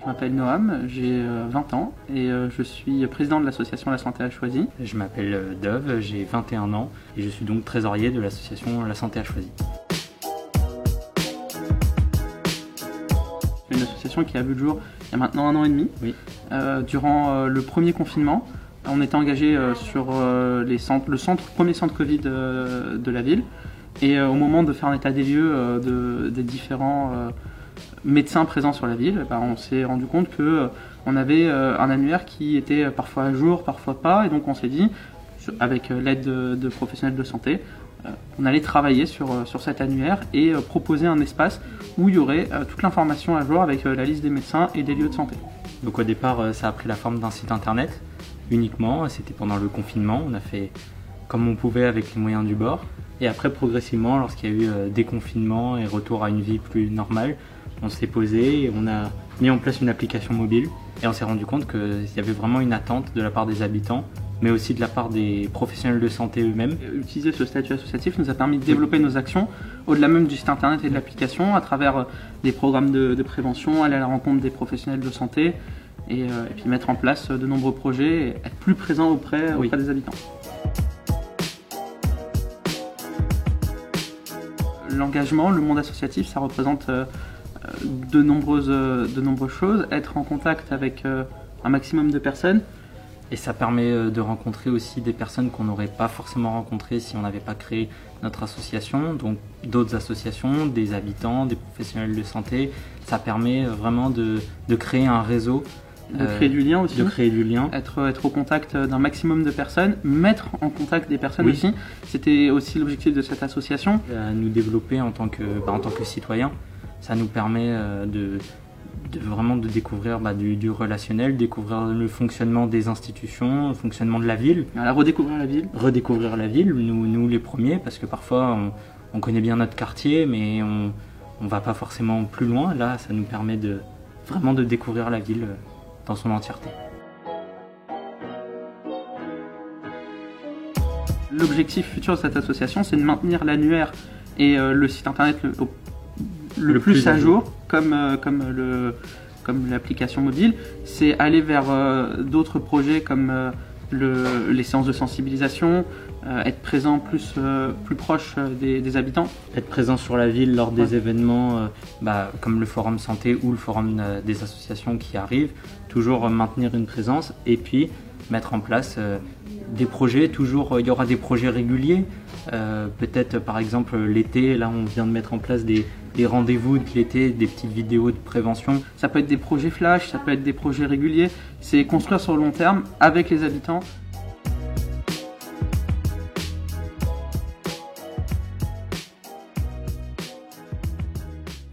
Je m'appelle Noam, j'ai 20 ans et je suis président de l'association La Santé à Choisy. Je m'appelle Dove, j'ai 21 ans et je suis donc trésorier de l'association La Santé à Choisy. C'est une association qui a vu le jour il y a maintenant un an et demi. Oui. durant le premier confinement, on était engagé euh, sur euh, les centres, le centre, premier centre Covid euh, de la ville. Et au moment de faire un état des lieux des différents médecins présents sur la ville, bah, on s'est rendu compte que on avait un annuaire qui était parfois à jour, parfois pas, et donc on s'est dit, avec l'aide de, professionnels de santé, on allait travailler sur, sur cet annuaire et proposer un espace où il y aurait toute l'information à jour avec la liste des médecins et des lieux de santé. Donc au départ, ça a pris la forme d'un site internet uniquement. C'était pendant le confinement. On a fait comme on pouvait avec les moyens du bord. Et après, progressivement, lorsqu'il y a eu euh, déconfinement et retour à une vie plus normale, on s'est posé et on a mis en place une application mobile. Et on s'est rendu compte qu'il y avait vraiment une attente de la part des habitants, mais aussi de la part des professionnels de santé eux-mêmes. Utiliser ce statut associatif nous a permis de développer nos actions au-delà même du site internet et de l'application à travers euh, des programmes de, de prévention, aller à la rencontre des professionnels de santé, euh, et, puis mettre en place de nombreux projets et être plus présent auprès, auprès des habitants. L'engagement, le monde associatif, ça représente euh, de, nombreuses, de nombreuses choses. Être en contact avec euh, un maximum de personnes. Et ça permet de rencontrer aussi des personnes qu'on n'aurait pas forcément rencontrées si on n'avait pas créé notre association, donc d'autres associations, des habitants, des professionnels de santé. Ça permet vraiment de, de créer un réseau de euh, créer du lien aussi. De créer du lien. Être, être au contact d'un maximum de personnes, mettre en contact des personnes aussi. C'était aussi l'objectif de cette association. À nous développer en tant que, bah, en tant que citoyen. Ça nous permet euh, de, de vraiment de découvrir bah, du, du, relationnel, découvrir le fonctionnement des institutions, le fonctionnement de la ville. Voilà, redécouvrir la ville. Redécouvrir la ville, nous, nous les premiers, parce que parfois on, on connaît bien notre quartier, mais on ne va pas forcément plus loin. Là, ça nous permet de vraiment de découvrir la ville dans son entièreté. L'objectif futur de cette association, c'est de maintenir l'annuaire et euh, le site internet le, plus, à jour, comme, euh, comme, le, comme l'application mobile. C'est aller vers euh, d'autres projets comme les séances de sensibilisation, euh, être présent plus, euh, plus proche euh, des, habitants. Être présent sur la ville lors des événements bah, comme le forum santé ou le forum des associations qui arrivent, toujours maintenir une présence et puis mettre en place des projets, toujours il y aura des projets réguliers, peut-être par exemple l'été, là on vient de mettre en place des, des rendez-vous de l'été, des petites vidéos de prévention. Ça peut être des projets flash, ça peut être des projets réguliers, c'est construire sur le long terme avec les habitants.